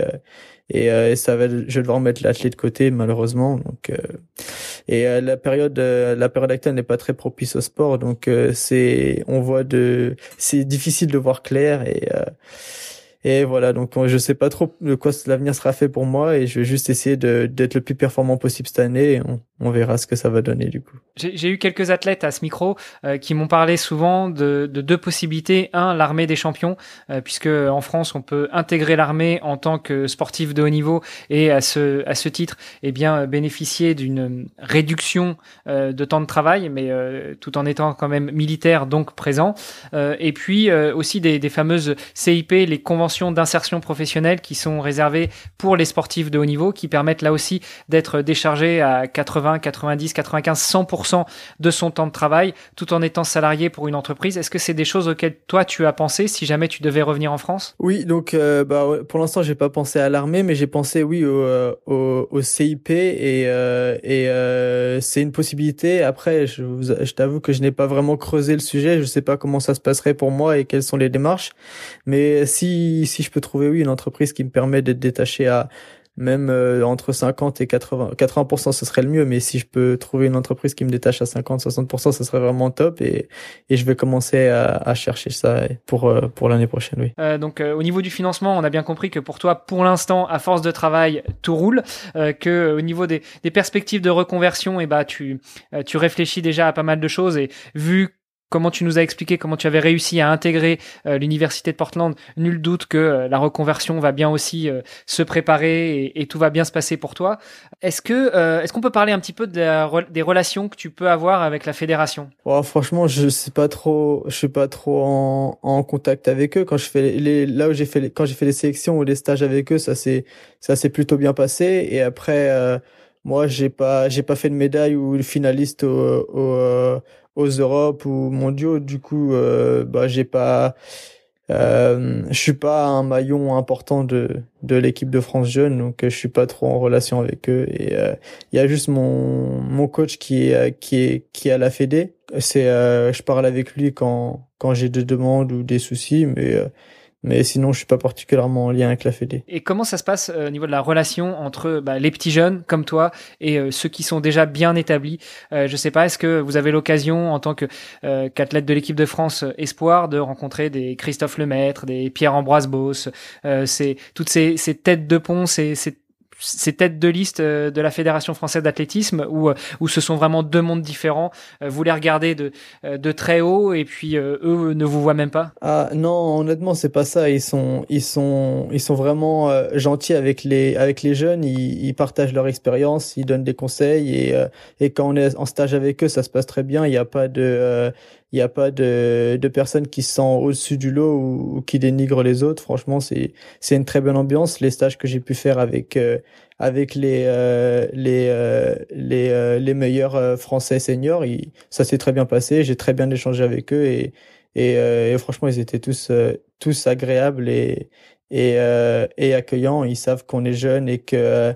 Speaker 2: euh, et, et, ça va je vais devoir mettre l'athlète de côté malheureusement. Donc et euh, la période euh, la période actuelle n'est pas très propice au sport. Donc euh, c'est on voit de c'est difficile de voir clair. Et et voilà, donc je sais pas trop de quoi l'avenir sera fait pour moi. Et je vais juste essayer d'être le plus performant possible cette année. Et on verra ce que ça va donner du coup.
Speaker 1: J'ai eu quelques athlètes à ce micro euh, qui m'ont parlé souvent de, de, deux possibilités. Un, l'armée des champions, euh, puisque en France on peut intégrer l'armée en tant que sportif de haut niveau et à ce à ce titre, eh bien bénéficier d'une réduction euh, de temps de travail, mais tout en étant quand même militaire donc présent. et puis aussi des, des fameuses CIP, les conventions d'insertion professionnelle qui sont réservées pour les sportifs de haut niveau, qui permettent là aussi d'être déchargé à 80, 90, 95, 100% de son temps de travail, tout en étant salarié pour une entreprise. Est-ce que c'est des choses auxquelles toi tu as pensé si jamais tu devais revenir en France?
Speaker 2: Oui, donc euh, bah, pour l'instant j'ai pas pensé à l'armée, mais j'ai pensé oui au, euh, au, CIP et, euh, et c'est une possibilité. Après, je, je t'avoue que je n'ai pas vraiment creusé le sujet. Je sais pas comment ça se passerait pour moi et quelles sont les démarches. Mais si si je peux trouver oui une entreprise qui me permet d'être détaché à même euh, entre 50 et 80 80 ce serait le mieux mais si je peux trouver une entreprise qui me détache à 50 60 ce serait vraiment top et, et je vais commencer à, à chercher ça pour euh, pour l'année prochaine oui.
Speaker 1: Euh, donc au niveau du financement on a bien compris que pour toi pour l'instant à force de travail tout roule que au niveau des, des perspectives de reconversion et eh bah tu tu réfléchis déjà à pas mal de choses et vu comment tu nous as expliqué comment tu avais réussi à intégrer euh, l'université de Portland, nul doute que euh, la reconversion va bien aussi euh, se préparer et, tout va bien se passer pour toi. Est-ce que est-ce qu'on peut parler un petit peu de des relations que tu peux avoir avec la fédération?
Speaker 2: Oh, Franchement, je sais pas trop, je suis pas trop en, en contact avec eux. Quand je fais les, là où j'ai fait les, quand j'ai fait les sélections ou les stages avec eux, ça s'est ça s'est plutôt bien passé. Et après, moi, j'ai pas j'ai pas fait de médaille ou finaliste au, au aux Europes ou mondiaux. Du coup, euh, bah j'ai pas, euh, je suis pas un maillon important de de l'équipe de France jeune, donc euh, je suis pas trop en relation avec eux. Et euh, il y a juste mon mon coach qui est qui est qui est à la Fédé. C'est, je parle avec lui quand quand j'ai des demandes ou des soucis, mais mais sinon, je suis pas particulièrement en lien avec la Fédé.
Speaker 1: Et comment ça se passe euh, au niveau de la relation entre bah, les petits jeunes comme toi et euh, ceux qui sont déjà bien établis? Euh, Je sais pas, est-ce que vous avez l'occasion en tant que euh, qu'athlète de l'équipe de France espoir de rencontrer des Christophe Lemaître, des Pierre-Ambroise Beauce, c'est toutes ces, ces, têtes de pont, ces, ces ces têtes de liste de la Fédération française d'athlétisme où, où ce sont vraiment deux mondes différents Vous les regardez de, de très haut et puis eux ne vous voient même pas?
Speaker 2: Ah non, honnêtement, c'est pas ça. Ils sont, ils sont, ils sont vraiment gentils avec les, avec les jeunes. Ils, ils partagent leur expérience, ils donnent des conseils et, et quand on est en stage avec eux, ça se passe très bien. Il n'y a pas de il n'y a pas de, de personnes qui sont au-dessus du lot ou, qui dénigrent les autres. Franchement, c'est c'est une très bonne ambiance. Les stages que j'ai pu faire avec euh, avec les euh, les euh, les les meilleurs français seniors, ça s'est très bien passé. J'ai très bien échangé avec eux et et, franchement, ils étaient tous tous agréables et et, et accueillants. Ils savent qu'on est jeune et que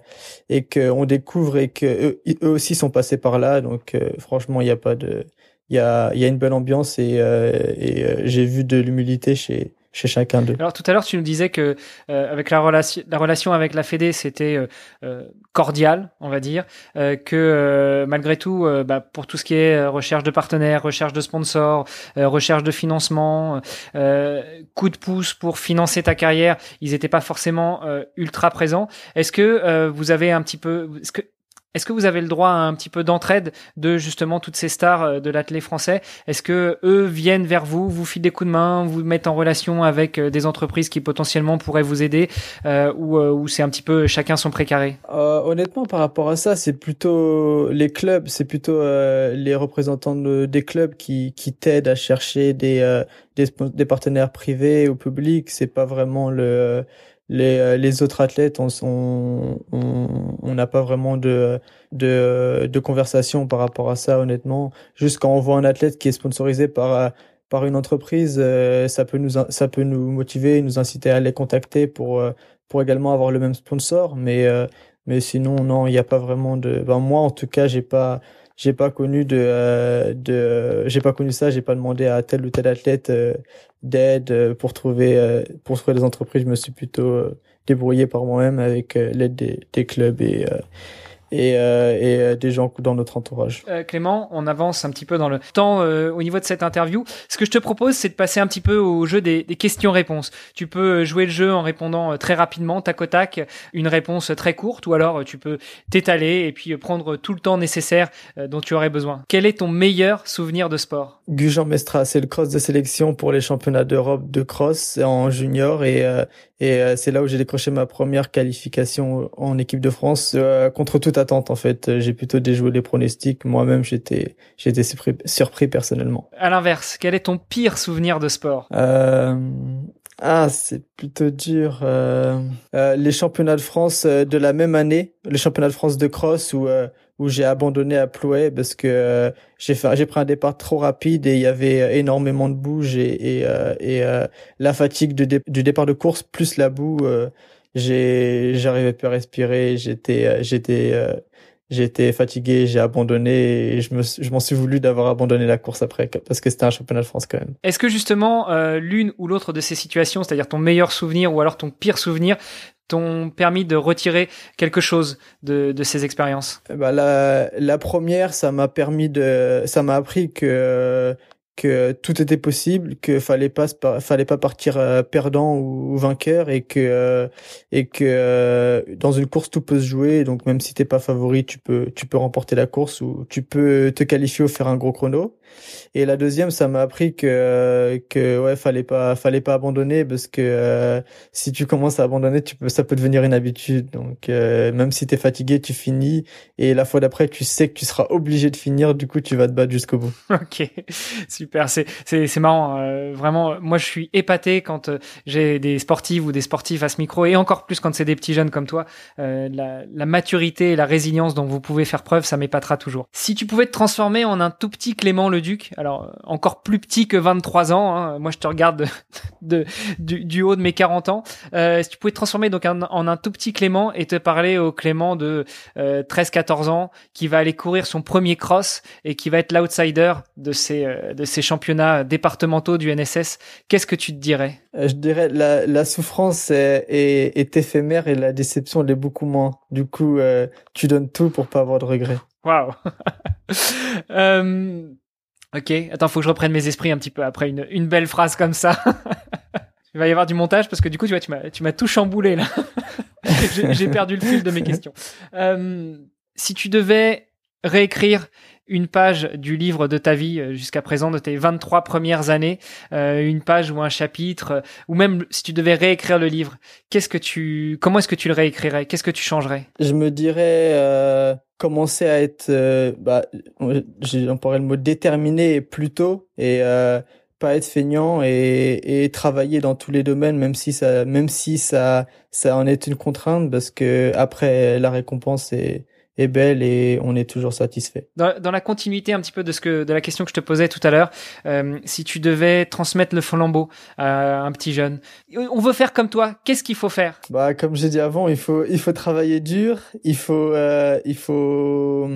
Speaker 2: et qu'on découvre et que eux, aussi sont passés par là. Donc franchement, il n'y a pas de il y a, y a une belle ambiance et, euh, et euh, j'ai vu de l'humilité chez, chez chacun d'eux.
Speaker 1: Alors tout à l'heure, tu nous disais que euh, avec la relation, la relation avec la Fédé, c'était euh, euh cordial, on va dire, euh, que malgré tout, bah, pour tout ce qui est recherche de partenaires, recherche de sponsors, recherche de financement, coup de pouce pour financer ta carrière, ils n'étaient pas forcément ultra présents. Est-ce que vous avez un petit peu, est-ce que est-ce que vous avez le droit à un petit peu d'entraide de justement toutes ces stars euh, de l'athlète français? Est-ce que eux viennent vers vous, vous filent des coups de main, vous mettent en relation avec euh, des entreprises qui potentiellement pourraient vous aider, euh, ou, euh, ou c'est un petit peu chacun son précaré?
Speaker 2: Euh, Honnêtement, par rapport à ça, c'est plutôt les clubs, c'est plutôt les représentants des clubs qui, qui t'aident à chercher des, des, des partenaires privés ou publics. C'est pas vraiment le les, euh, les autres athlètes, on on n'a pas vraiment de, de, de conversation par rapport à ça, honnêtement. Juste quand on voit un athlète qui est sponsorisé par, euh, par une entreprise, euh, ça peut nous, ça peut nous motiver, nous inciter à les contacter pour, pour également avoir le même sponsor. Mais, mais sinon, non, il n'y a pas vraiment de, ben, moi, en tout cas, j'ai pas, j'ai pas connu de, de, j'ai pas connu ça, j'ai pas demandé à tel ou tel athlète d'aide euh, pour trouver euh, pour trouver des entreprises. Je me suis plutôt euh, débrouillé par moi-même avec l'aide des, des, clubs et et, euh, et euh, des gens dans notre entourage.
Speaker 1: Euh, Clément, on avance un petit peu dans le temps euh, au niveau de cette interview. Ce que je te propose, c'est de passer un petit peu au jeu des, des questions-réponses. Tu peux jouer le jeu en répondant très rapidement, tac au tac, une réponse très courte, ou alors tu peux t'étaler et puis prendre tout le temps nécessaire dont tu aurais besoin. Quel est ton meilleur souvenir de sport?
Speaker 2: Gujan Mestra, c'est le cross de sélection pour les championnats d'Europe de cross en junior et et c'est là où j'ai décroché ma première qualification en équipe de France contre toute attente en fait. J'ai plutôt déjoué les pronostics. Moi-même, j'étais j'étais surpris, surpris personnellement.
Speaker 1: À l'inverse, quel est ton pire souvenir de sport?
Speaker 2: Euh... Ah, c'est plutôt dur. Euh... Euh, les championnats de France de la même année, les championnats de France de cross où où j'ai abandonné à Plouay parce que j'ai fait j'ai pris un départ trop rapide et il y avait énormément de bouge et et, et la fatigue du départ de course plus la boue j'ai j'arrivais plus à respirer j'étais euh, j'étais euh, j'étais fatigué j'ai abandonné et je me je m'en suis voulu d'avoir abandonné la course après parce que c'était un championnat de France quand même.
Speaker 1: Est-ce que justement euh, l'une ou l'autre de ces situations c'est-à-dire ton meilleur souvenir ou alors ton pire souvenir t'ont permis de retirer quelque chose de, de ces expériences?
Speaker 2: Bah la, la première ça m'a permis de ça m'a appris que que tout était possible, que fallait pas fallait pas partir euh, perdant ou, vainqueur et que euh, et que euh, dans une course tout peut se jouer donc même si t'es pas favori tu peux tu peux remporter la course ou tu peux te qualifier ou faire un gros chrono et la deuxième, ça m'a appris que que ouais, fallait pas fallait pas abandonner parce que euh, si tu commences à abandonner, tu peux ça peut devenir une habitude. Donc euh, même si tu es fatigué, tu finis et la fois d'après, tu sais que tu seras obligé de finir, du coup, tu vas te battre jusqu'au bout. [LAUGHS]
Speaker 1: OK. C'est c'est c'est marrant euh, vraiment moi je suis épaté quand j'ai des sportives ou des sportifs à ce micro et encore plus quand c'est des petits jeunes comme toi, la, la maturité et la résilience dont vous pouvez faire preuve, ça m'épatera toujours. Si tu pouvais te transformer en un tout petit Clément le Duc, alors euh, encore plus petit que 23 ans. Hein. Moi, je te regarde [LAUGHS] de, du, haut de mes 40 ans. Euh, si tu pouvais te transformer donc en, un tout petit Clément et te parler au Clément de 13-14 euh, ans qui va aller courir son premier cross et qui va être l'outsider de ces de ces championnats départementaux du NSS, qu'est-ce que tu te dirais?
Speaker 2: Je dirais la, la souffrance est, est, éphémère et la déception l'est beaucoup moins. Du coup, tu donnes tout pour pas avoir de regrets.
Speaker 1: Waouh. [LAUGHS] Ok, attends, faut que je reprenne mes esprits un petit peu après une, une belle phrase comme ça. [LAUGHS] Il va y avoir du montage parce que du coup, tu vois, tu m'as, tu m'as tout chamboulé là. [LAUGHS] J'ai perdu le fil de mes questions. Euh, si tu devais réécrire une page du livre de ta vie euh, jusqu'à présent, de tes 23 premières années, euh, une page ou un chapitre, euh, ou même si tu devais réécrire le livre, qu'est-ce que tu, comment est-ce que tu le réécrirais? Qu'est-ce que tu changerais?
Speaker 2: Je me dirais euh, commencer à être, euh, bah, le mot déterminé plus tôt et euh, pas être feignant et, et travailler dans tous les domaines, même si ça, même si ça, ça en est une contrainte, parce que après la récompense est est belle et on est toujours satisfait.
Speaker 1: Dans, dans, la continuité un petit peu de ce que de la question que je te posais tout à l'heure, euh, si tu devais transmettre le flambeau à un petit jeune, on veut faire comme toi, qu'est-ce qu'il faut faire?
Speaker 2: Bah comme j'ai dit avant, il faut il faut travailler dur, il faut euh, il faut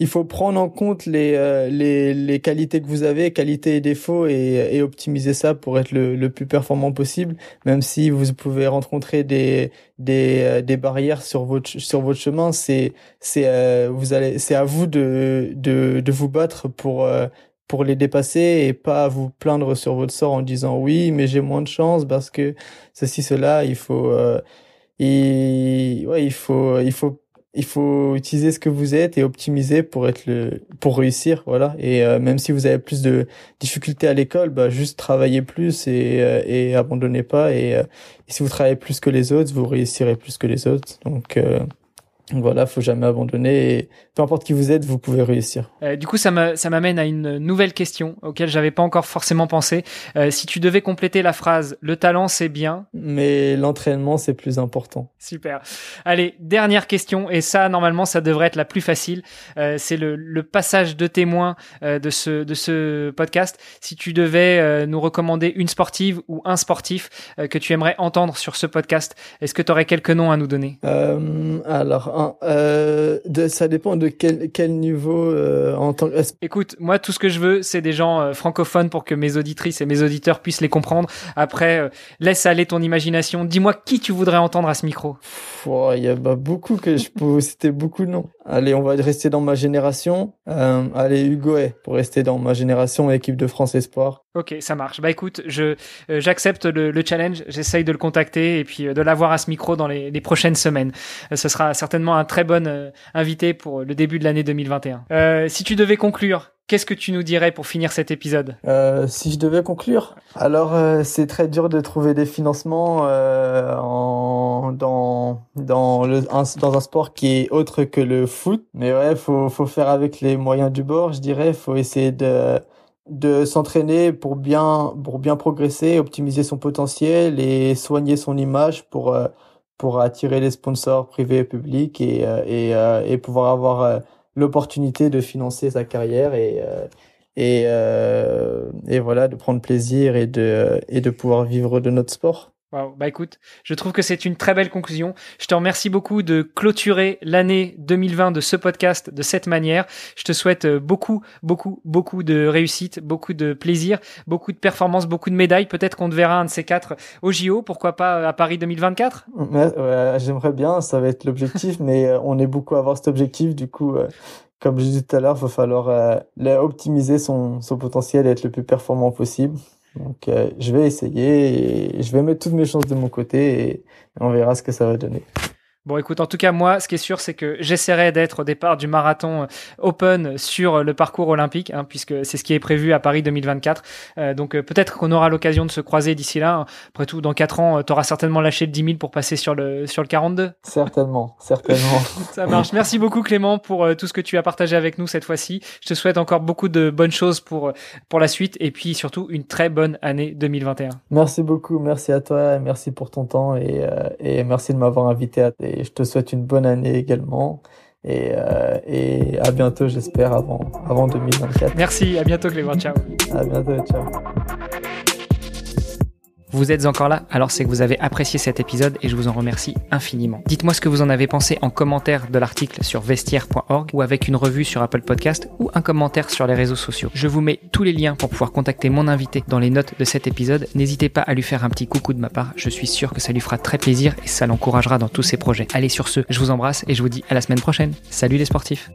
Speaker 2: il faut prendre en compte les, euh, les, les qualités que vous avez, qualités et défauts, et, et optimiser ça pour être le, le, plus performant possible, même si vous pouvez rencontrer des, des, euh, des barrières sur votre, sur votre chemin, c'est, c'est, euh, vous allez, c'est à vous de, de, de vous battre pour, euh, pour les dépasser et pas vous plaindre sur votre sort en disant oui, mais j'ai moins de chance parce que ceci, cela, il faut, euh, il, ouais, il faut, il faut il faut utiliser ce que vous êtes et optimiser pour être le pour réussir voilà. Et euh, même si vous avez plus de difficultés à l'école bah juste travaillez plus et euh, et abandonnez pas. Et, euh, et, si vous travaillez plus que les autres vous réussirez plus que les autres. Donc voilà, faut jamais abandonner et peu importe qui vous êtes, vous pouvez réussir.
Speaker 1: Euh, du coup, ça m'amène à une nouvelle question auquel j'avais pas encore forcément pensé. Euh, si tu devais compléter la phrase "le talent c'est bien",
Speaker 2: mais l'entraînement c'est plus important.
Speaker 1: Super. Allez, dernière question et ça normalement ça devrait être la plus facile. Euh, c'est le, le, passage de témoin de ce de ce podcast. Si tu devais nous recommander une sportive ou un sportif que tu aimerais entendre sur ce podcast, est-ce que tu aurais quelques noms à nous donner?
Speaker 2: Alors euh, de, ça dépend de quel, quel niveau euh, en tant que...
Speaker 1: Écoute, moi tout ce que je veux, c'est des gens euh, francophones pour que mes auditrices et mes auditeurs puissent les comprendre. Après, euh, laisse aller ton imagination. Dis-moi qui tu voudrais entendre à ce micro.
Speaker 2: Il y a bah, beaucoup que je peux citer beaucoup de noms. Allez, on va rester dans ma génération. Euh, allez, Hugo pour rester dans ma génération, équipe de France Espoir.
Speaker 1: Ok, ça marche. Bah écoute, je euh, j'accepte le, le, challenge. J'essaye de le contacter et puis euh, de l'avoir à ce micro dans les, les prochaines semaines. Euh, ce sera certainement un très bon euh, invité pour le début de l'année 2021. si tu devais conclure, Qu'est-ce que tu nous dirais pour finir cet épisode?
Speaker 2: Si je devais conclure, alors c'est très dur de trouver des financements en, dans dans le un, dans un sport qui est autre que le foot. Mais ouais, faut faut faire avec les moyens du bord, je dirais. Faut essayer de de s'entraîner pour bien pour bien progresser, optimiser son potentiel et soigner son image pour pour attirer les sponsors privés et publics et et, et pouvoir avoir l'opportunité de financer sa carrière et euh, et euh, et voilà de prendre plaisir et de et de pouvoir vivre de notre sport.
Speaker 1: Wow. Bah écoute, je trouve que c'est une très belle conclusion. Je te remercie beaucoup de clôturer l'année 2020 de ce podcast de cette manière. Je te souhaite beaucoup, beaucoup, beaucoup de réussite, beaucoup de plaisir, beaucoup de performances, beaucoup de médailles. Peut-être qu'on te verra un de ces quatre au JO, pourquoi pas à Paris 2024
Speaker 2: ouais, J'aimerais bien, ça va être l'objectif, mais euh, on est beaucoup à avoir cet objectif. Du coup, euh, comme je disais tout à l'heure, il va falloir euh, optimiser son, son potentiel et être le plus performant possible. Donc, euh, je vais essayer et je vais mettre toutes mes chances de mon côté et on verra ce que ça va donner.
Speaker 1: Bon, écoute, en tout cas, moi, ce qui est sûr, c'est que j'essaierai d'être au départ du marathon euh, Open sur le parcours olympique, hein, puisque c'est ce qui est prévu à Paris 2024. Euh, donc, euh, peut-être qu'on aura l'occasion de se croiser d'ici là. Après tout, dans quatre ans, tu auras certainement lâché le 10 000 pour passer sur le sur le 42.
Speaker 2: Certainement, certainement. [LAUGHS]
Speaker 1: Ça marche. Merci beaucoup, Clément, pour tout ce que tu as partagé avec nous cette fois-ci. Je te souhaite encore beaucoup de bonnes choses pour pour la suite et puis surtout une très bonne année 2021.
Speaker 2: Merci beaucoup, merci à toi, merci pour ton temps et, et merci de m'avoir invité à et je te souhaite une bonne année également. Et, euh, et à bientôt, j'espère, avant, avant 2024.
Speaker 1: Merci, à bientôt Clément, ciao.
Speaker 2: À bientôt, ciao.
Speaker 1: Vous êtes encore là, alors c'est que vous avez apprécié cet épisode et je vous en remercie infiniment. Dites-moi ce que vous en avez pensé en commentaire de l'article sur vestiaire.org ou avec une revue sur Apple Podcast ou un commentaire sur les réseaux sociaux. Je vous mets tous les liens pour pouvoir contacter mon invité dans les notes de cet épisode. N'hésitez pas à lui faire un petit coucou de ma part, je suis sûr que ça lui fera très plaisir et ça l'encouragera dans tous ses projets. Allez sur ce, je vous embrasse et je vous dis à la semaine prochaine. Salut les sportifs